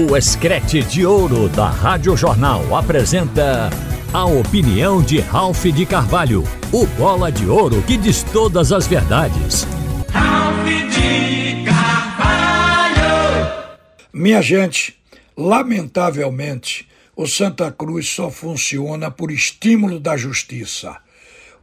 O Escrete de Ouro da Rádio Jornal apresenta a opinião de Ralph de Carvalho, o bola de ouro que diz todas as verdades. Ralph de Carvalho! Minha gente, lamentavelmente, o Santa Cruz só funciona por estímulo da justiça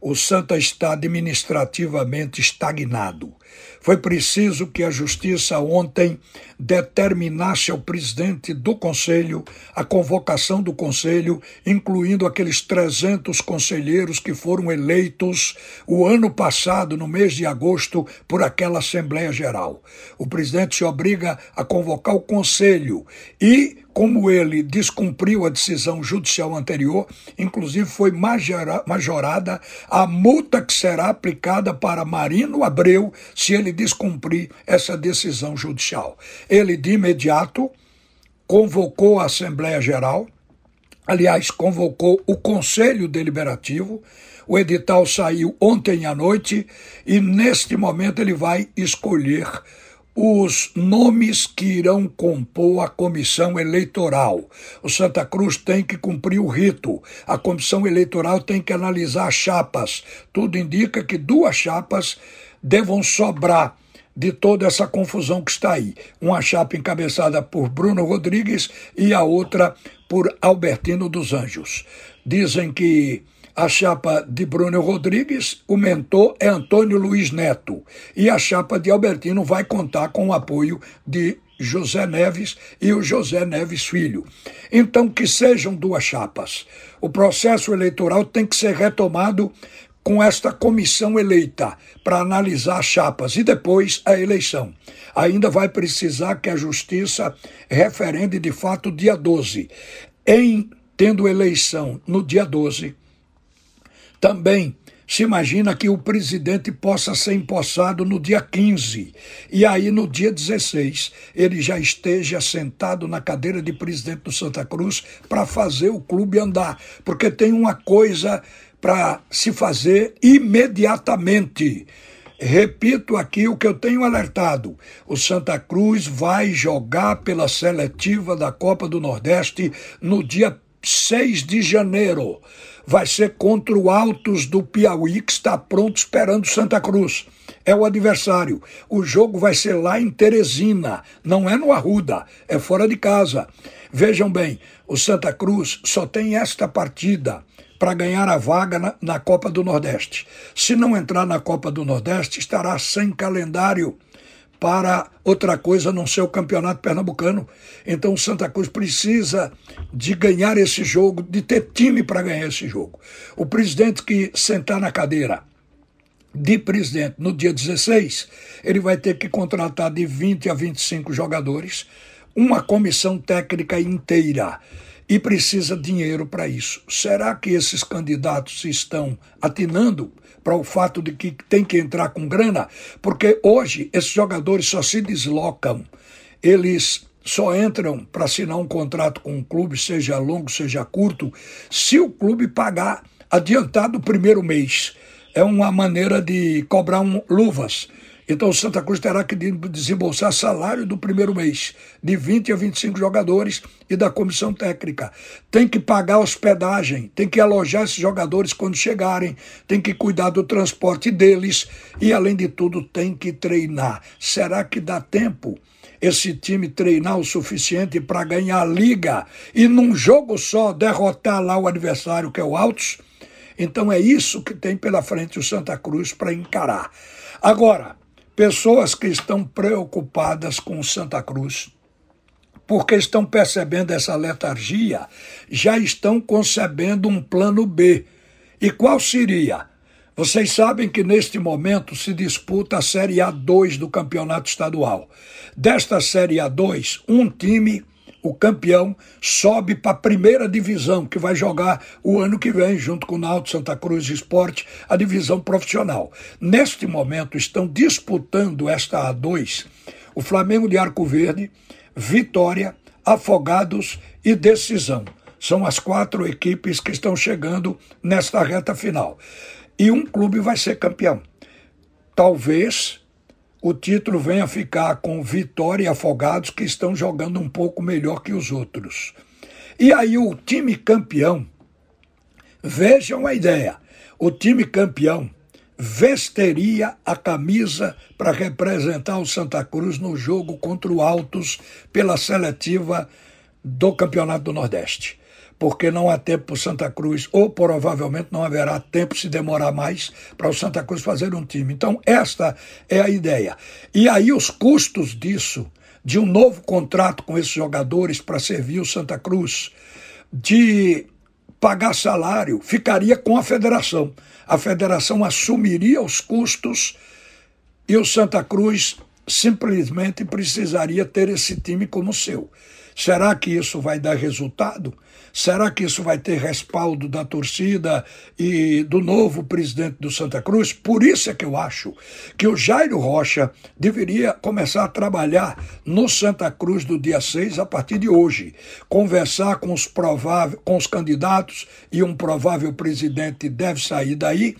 o Santa está administrativamente estagnado. Foi preciso que a Justiça ontem determinasse ao presidente do Conselho a convocação do Conselho, incluindo aqueles 300 conselheiros que foram eleitos o ano passado, no mês de agosto, por aquela Assembleia Geral. O presidente se obriga a convocar o Conselho e como ele descumpriu a decisão judicial anterior, inclusive foi majorada a multa que será aplicada para Marino Abreu se ele descumprir essa decisão judicial. Ele, de imediato, convocou a Assembleia Geral, aliás, convocou o Conselho Deliberativo. O edital saiu ontem à noite e, neste momento, ele vai escolher os nomes que irão compor a comissão eleitoral. O Santa Cruz tem que cumprir o rito. A comissão eleitoral tem que analisar chapas. Tudo indica que duas chapas devam sobrar de toda essa confusão que está aí. Uma chapa encabeçada por Bruno Rodrigues e a outra por Albertino dos Anjos. Dizem que a chapa de Bruno Rodrigues, o mentor é Antônio Luiz Neto. E a chapa de Albertino vai contar com o apoio de José Neves e o José Neves Filho. Então, que sejam duas chapas. O processo eleitoral tem que ser retomado com esta comissão eleita para analisar as chapas e depois a eleição. Ainda vai precisar que a justiça referende de fato dia 12. Em tendo eleição no dia 12, também se imagina que o presidente possa ser empossado no dia 15 e aí no dia 16 ele já esteja sentado na cadeira de presidente do Santa Cruz para fazer o clube andar, porque tem uma coisa para se fazer imediatamente. Repito aqui o que eu tenho alertado: o Santa Cruz vai jogar pela seletiva da Copa do Nordeste no dia 6 de janeiro vai ser contra o Altos do Piauí, que está pronto esperando Santa Cruz. É o adversário. O jogo vai ser lá em Teresina, não é no Arruda, é fora de casa. Vejam bem, o Santa Cruz só tem esta partida para ganhar a vaga na, na Copa do Nordeste. Se não entrar na Copa do Nordeste, estará sem calendário para outra coisa não ser o campeonato pernambucano. Então o Santa Cruz precisa de ganhar esse jogo, de ter time para ganhar esse jogo. O presidente que sentar na cadeira de presidente no dia 16, ele vai ter que contratar de 20 a 25 jogadores, uma comissão técnica inteira e precisa dinheiro para isso. Será que esses candidatos estão atinando para o fato de que tem que entrar com grana? Porque hoje esses jogadores só se deslocam, eles só entram para assinar um contrato com um clube, seja longo, seja curto, se o clube pagar adiantado o primeiro mês. É uma maneira de cobrar um, luvas. Então o Santa Cruz terá que desembolsar salário do primeiro mês, de 20 a 25 jogadores e da comissão técnica. Tem que pagar hospedagem, tem que alojar esses jogadores quando chegarem, tem que cuidar do transporte deles e, além de tudo, tem que treinar. Será que dá tempo? esse time treinar o suficiente para ganhar a liga e num jogo só derrotar lá o adversário que é o Altos? Então é isso que tem pela frente o Santa Cruz para encarar. Agora, Pessoas que estão preocupadas com Santa Cruz, porque estão percebendo essa letargia, já estão concebendo um plano B. E qual seria? Vocês sabem que neste momento se disputa a Série A2 do Campeonato Estadual. Desta Série A2, um time o campeão sobe para a primeira divisão, que vai jogar o ano que vem, junto com o Náutico Santa Cruz Esporte, a divisão profissional. Neste momento estão disputando esta A2 o Flamengo de Arco Verde, Vitória, Afogados e Decisão. São as quatro equipes que estão chegando nesta reta final. E um clube vai ser campeão. Talvez o título venha a ficar com Vitória e Afogados, que estão jogando um pouco melhor que os outros. E aí o time campeão, vejam a ideia, o time campeão vesteria a camisa para representar o Santa Cruz no jogo contra o Altos pela seletiva do Campeonato do Nordeste. Porque não há tempo para o Santa Cruz, ou provavelmente não haverá tempo se demorar mais para o Santa Cruz fazer um time. Então, esta é a ideia. E aí, os custos disso, de um novo contrato com esses jogadores para servir o Santa Cruz, de pagar salário, ficaria com a federação. A federação assumiria os custos e o Santa Cruz simplesmente precisaria ter esse time como seu. Será que isso vai dar resultado? Será que isso vai ter respaldo da torcida e do novo presidente do Santa Cruz? Por isso é que eu acho que o Jairo Rocha deveria começar a trabalhar no Santa Cruz do dia 6 a partir de hoje. Conversar com os prováveis, com os candidatos e um provável presidente deve sair daí.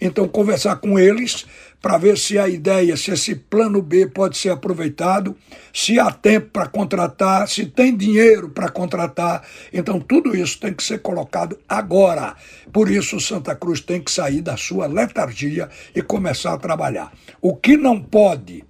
Então, conversar com eles para ver se a ideia, se esse plano B pode ser aproveitado, se há tempo para contratar, se tem dinheiro para contratar. Então, tudo isso tem que ser colocado agora. Por isso, Santa Cruz tem que sair da sua letargia e começar a trabalhar. O que não pode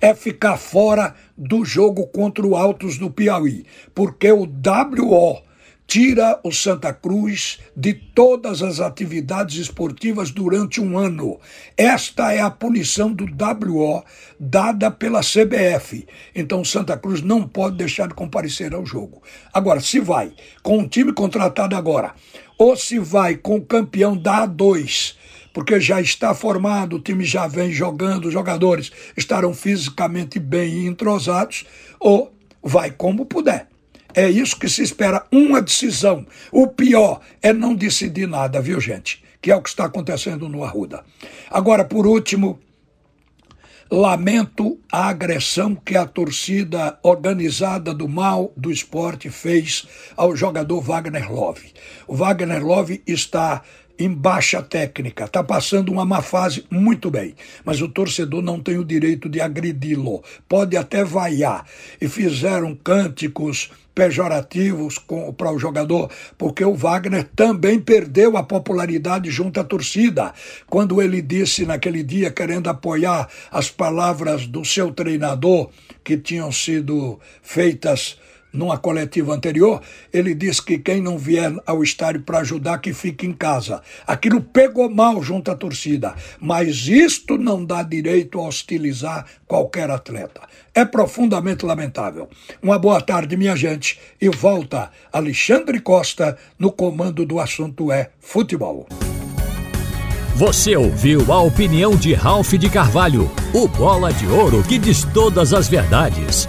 é ficar fora do jogo contra o Altos do Piauí, porque o WO tira o Santa Cruz de todas as atividades esportivas durante um ano. Esta é a punição do WO dada pela CBF. Então Santa Cruz não pode deixar de comparecer ao jogo. Agora, se vai com o time contratado agora, ou se vai com o campeão da A2, porque já está formado, o time já vem jogando, os jogadores estarão fisicamente bem entrosados, ou vai como puder. É isso que se espera, uma decisão. O pior é não decidir nada, viu, gente? Que é o que está acontecendo no Arruda. Agora, por último, lamento a agressão que a torcida organizada do mal do esporte fez ao jogador Wagner Love. O Wagner Love está em baixa técnica, está passando uma má fase muito bem, mas o torcedor não tem o direito de agredi-lo, pode até vaiar. E fizeram cânticos pejorativos para o jogador, porque o Wagner também perdeu a popularidade junto à torcida, quando ele disse naquele dia, querendo apoiar as palavras do seu treinador, que tinham sido feitas numa coletiva anterior, ele disse que quem não vier ao estádio para ajudar, que fique em casa. Aquilo pegou mal junto à torcida, mas isto não dá direito a hostilizar qualquer atleta. É profundamente lamentável. Uma boa tarde, minha gente, e volta Alexandre Costa no comando do assunto é futebol. Você ouviu a opinião de Ralph de Carvalho, o bola de ouro que diz todas as verdades.